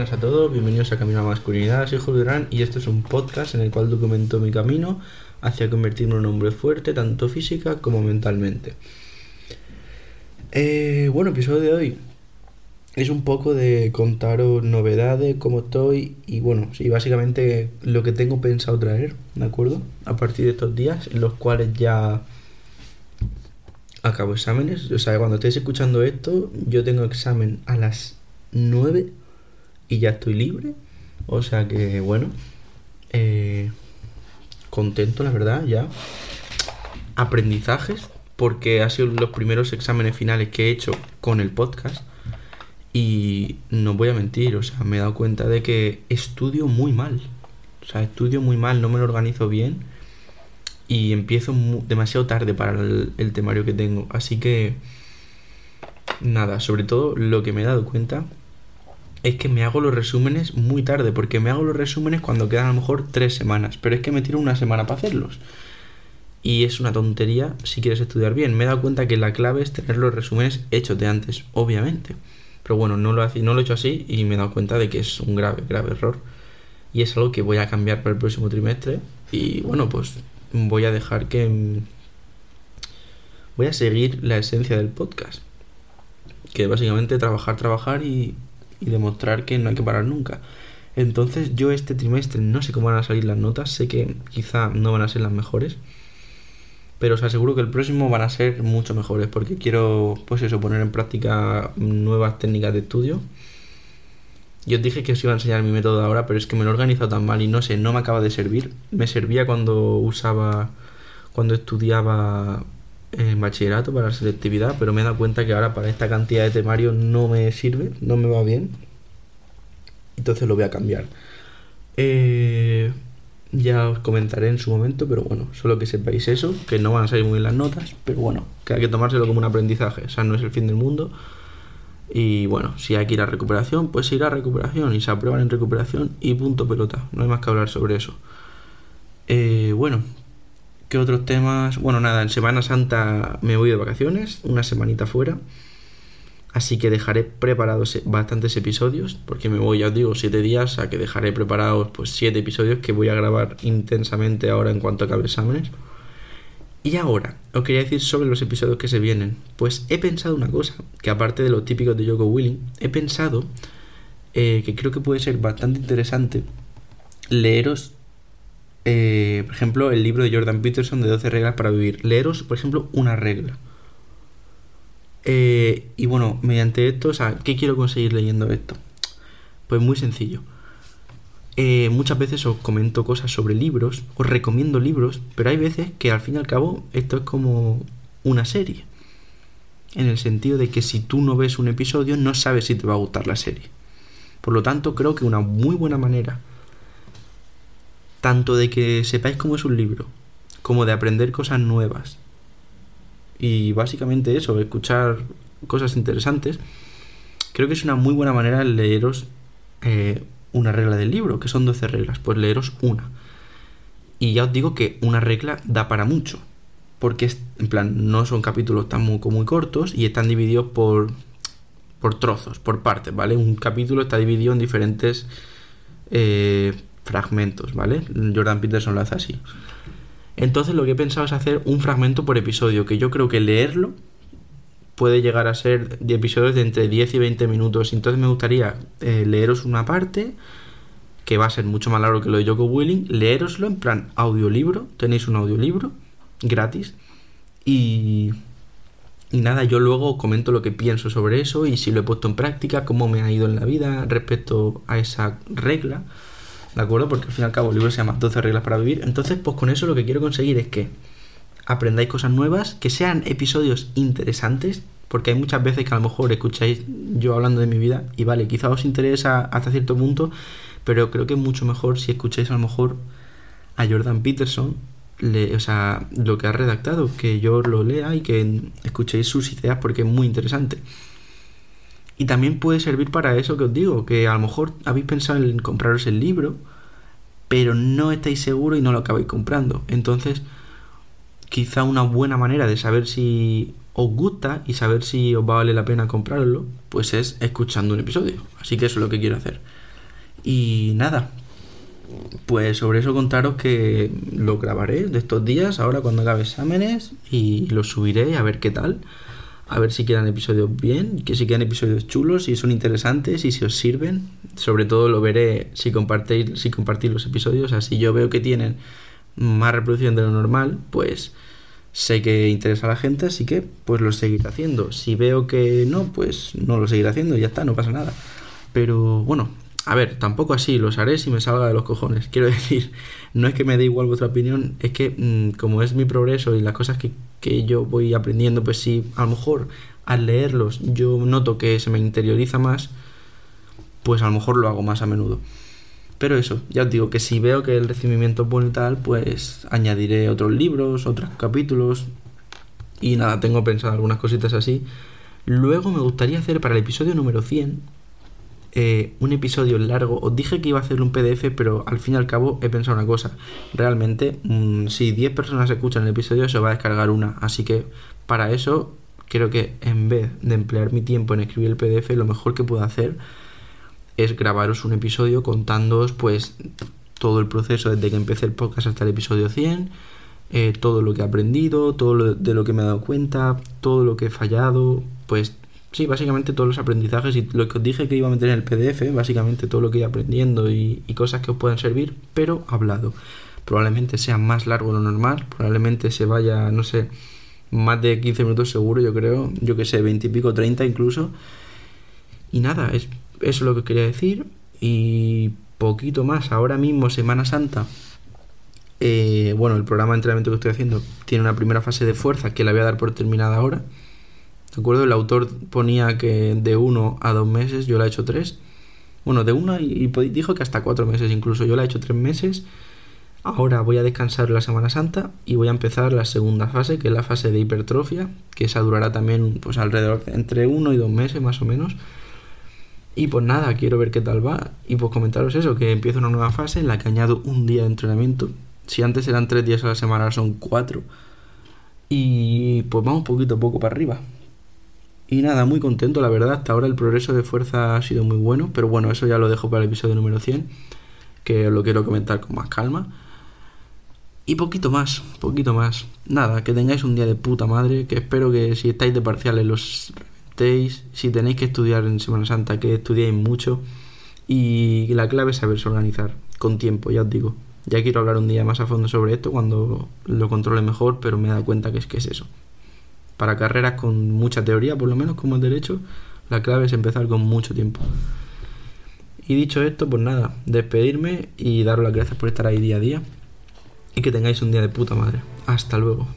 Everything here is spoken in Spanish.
buenas a todos, bienvenidos a Camino a Masculinidad, soy Julio Durán y este es un podcast en el cual documento mi camino hacia convertirme en un hombre fuerte, tanto física como mentalmente. Eh, bueno, episodio de hoy es un poco de contaros novedades, cómo estoy y bueno, sí, básicamente lo que tengo pensado traer, ¿de acuerdo? A partir de estos días en los cuales ya acabo exámenes, o sea, cuando estéis escuchando esto, yo tengo examen a las 9 y ya estoy libre. O sea que, bueno, eh, contento, la verdad, ya. Aprendizajes, porque ha sido los primeros exámenes finales que he hecho con el podcast. Y no voy a mentir, o sea, me he dado cuenta de que estudio muy mal. O sea, estudio muy mal, no me lo organizo bien. Y empiezo demasiado tarde para el temario que tengo. Así que, nada, sobre todo lo que me he dado cuenta es que me hago los resúmenes muy tarde, porque me hago los resúmenes cuando quedan a lo mejor tres semanas, pero es que me tiro una semana para hacerlos. Y es una tontería si quieres estudiar bien. Me he dado cuenta que la clave es tener los resúmenes hechos de antes, obviamente. Pero bueno, no lo, he hecho así y me he dado cuenta de que es un grave, grave error. Y es algo que voy a cambiar para el próximo trimestre. Y bueno, pues voy a dejar que... Voy a seguir la esencia del podcast. Que básicamente trabajar, trabajar y y demostrar que no hay que parar nunca. Entonces yo este trimestre no sé cómo van a salir las notas, sé que quizá no van a ser las mejores, pero os aseguro que el próximo van a ser mucho mejores porque quiero pues eso, poner en práctica nuevas técnicas de estudio. Yo os dije que os iba a enseñar mi método ahora, pero es que me lo he organizado tan mal y no sé, no me acaba de servir. Me servía cuando usaba, cuando estudiaba en bachillerato para la selectividad, pero me he dado cuenta que ahora para esta cantidad de temario no me sirve, no me va bien. Entonces lo voy a cambiar. Eh, ya os comentaré en su momento, pero bueno, solo que sepáis eso, que no van a salir muy bien las notas, pero bueno, que hay que tomárselo como un aprendizaje, o sea, no es el fin del mundo. Y bueno, si hay que ir a recuperación, pues ir a recuperación y se aprueban en recuperación y punto pelota, no hay más que hablar sobre eso. Eh, bueno, ¿Qué otros temas? Bueno, nada, en Semana Santa me voy de vacaciones, una semanita fuera. Así que dejaré preparados bastantes episodios, porque me voy, ya os digo, siete días, a que dejaré preparados pues siete episodios que voy a grabar intensamente ahora en cuanto acabe exámenes. Y ahora, os quería decir sobre los episodios que se vienen. Pues he pensado una cosa, que aparte de los típicos de Yoko Willing, he pensado eh, que creo que puede ser bastante interesante leeros eh, por ejemplo, el libro de Jordan Peterson de 12 reglas para vivir. Leeros, por ejemplo, una regla. Eh, y bueno, mediante esto, o sea, ¿qué quiero conseguir leyendo esto? Pues muy sencillo. Eh, muchas veces os comento cosas sobre libros, os recomiendo libros, pero hay veces que al fin y al cabo esto es como una serie. En el sentido de que si tú no ves un episodio, no sabes si te va a gustar la serie. Por lo tanto, creo que una muy buena manera tanto de que sepáis cómo es un libro, como de aprender cosas nuevas. Y básicamente eso, escuchar cosas interesantes. Creo que es una muy buena manera leeros eh, una regla del libro, que son 12 reglas. Pues leeros una. Y ya os digo que una regla da para mucho. Porque en plan, no son capítulos tan muy, muy cortos y están divididos por, por trozos, por partes, ¿vale? Un capítulo está dividido en diferentes eh, fragmentos, ¿vale? Jordan Peterson lo hace así. Entonces lo que he pensado es hacer un fragmento por episodio, que yo creo que leerlo puede llegar a ser de episodios de entre 10 y 20 minutos. Entonces me gustaría eh, leeros una parte, que va a ser mucho más largo que lo de Joko Willing, leeroslo en plan audiolibro, tenéis un audiolibro gratis, y, y nada, yo luego comento lo que pienso sobre eso y si lo he puesto en práctica, cómo me ha ido en la vida respecto a esa regla. ¿De acuerdo? Porque al fin y al cabo el libro se llama 12 reglas para vivir. Entonces, pues con eso lo que quiero conseguir es que aprendáis cosas nuevas, que sean episodios interesantes, porque hay muchas veces que a lo mejor escucháis yo hablando de mi vida y vale, quizá os interesa hasta cierto punto, pero creo que es mucho mejor si escucháis a lo mejor a Jordan Peterson, le, o sea, lo que ha redactado, que yo lo lea y que escuchéis sus ideas porque es muy interesante. Y también puede servir para eso que os digo, que a lo mejor habéis pensado en compraros el libro, pero no estáis seguros y no lo acabáis comprando. Entonces, quizá una buena manera de saber si os gusta y saber si os va a valer la pena comprarlo, pues es escuchando un episodio. Así que eso es lo que quiero hacer. Y nada, pues sobre eso contaros que lo grabaré de estos días, ahora cuando acabe exámenes, y lo subiré a ver qué tal. A ver si quedan episodios bien, que si quedan episodios chulos, si son interesantes y si os sirven. Sobre todo lo veré si compartís, si compartís los episodios. Así yo veo que tienen más reproducción de lo normal, pues sé que interesa a la gente, así que pues lo seguiré haciendo. Si veo que no, pues no lo seguiré haciendo y ya está, no pasa nada. Pero bueno, a ver, tampoco así, los haré si me salga de los cojones. Quiero decir, no es que me dé igual vuestra opinión, es que mm, como es mi progreso y las cosas que, que yo voy aprendiendo, pues si a lo mejor al leerlos yo noto que se me interioriza más, pues a lo mejor lo hago más a menudo. Pero eso, ya os digo que si veo que el recibimiento es bueno y tal, pues añadiré otros libros, otros capítulos. Y nada, tengo pensado algunas cositas así. Luego me gustaría hacer para el episodio número 100 eh, un episodio largo. Os dije que iba a hacer un PDF, pero al fin y al cabo he pensado una cosa. Realmente, mm, si 10 personas escuchan el episodio, se va a descargar una. Así que para eso, creo que en vez de emplear mi tiempo en escribir el PDF, lo mejor que puedo hacer es grabaros un episodio contándoos pues todo el proceso desde que empecé el podcast hasta el episodio 100, eh, todo lo que he aprendido, todo lo de lo que me he dado cuenta, todo lo que he fallado, pues sí, básicamente todos los aprendizajes y lo que os dije que iba a meter en el PDF, básicamente todo lo que he aprendiendo y, y cosas que os puedan servir, pero hablado. Probablemente sea más largo de lo normal, probablemente se vaya, no sé, más de 15 minutos seguro, yo creo, yo que sé, 20 y pico, 30 incluso. Y nada, es eso es lo que quería decir. Y poquito más. Ahora mismo, Semana Santa. Eh, bueno, el programa de entrenamiento que estoy haciendo tiene una primera fase de fuerza que la voy a dar por terminada ahora. ¿De acuerdo? El autor ponía que de uno a dos meses, yo la he hecho tres. Bueno, de uno y, dijo que hasta cuatro meses incluso. Yo la he hecho tres meses. Ahora voy a descansar la Semana Santa y voy a empezar la segunda fase, que es la fase de hipertrofia, que esa durará también pues alrededor entre uno y dos meses más o menos. Y pues nada, quiero ver qué tal va. Y pues comentaros eso, que empiezo una nueva fase en la que añado un día de entrenamiento. Si antes eran tres días a la semana, son cuatro. Y pues vamos poquito a poco para arriba. Y nada, muy contento, la verdad. Hasta ahora el progreso de fuerza ha sido muy bueno. Pero bueno, eso ya lo dejo para el episodio número 100. Que lo quiero comentar con más calma. Y poquito más, poquito más. Nada, que tengáis un día de puta madre. Que espero que si estáis de parciales los si tenéis que estudiar en Semana Santa, que estudiéis mucho. Y la clave es saberse organizar con tiempo, ya os digo. Ya quiero hablar un día más a fondo sobre esto cuando lo controle mejor, pero me he dado cuenta que es que es eso. Para carreras con mucha teoría, por lo menos como el derecho, la clave es empezar con mucho tiempo. Y dicho esto, pues nada, despedirme y daros las gracias por estar ahí día a día. Y que tengáis un día de puta madre. Hasta luego.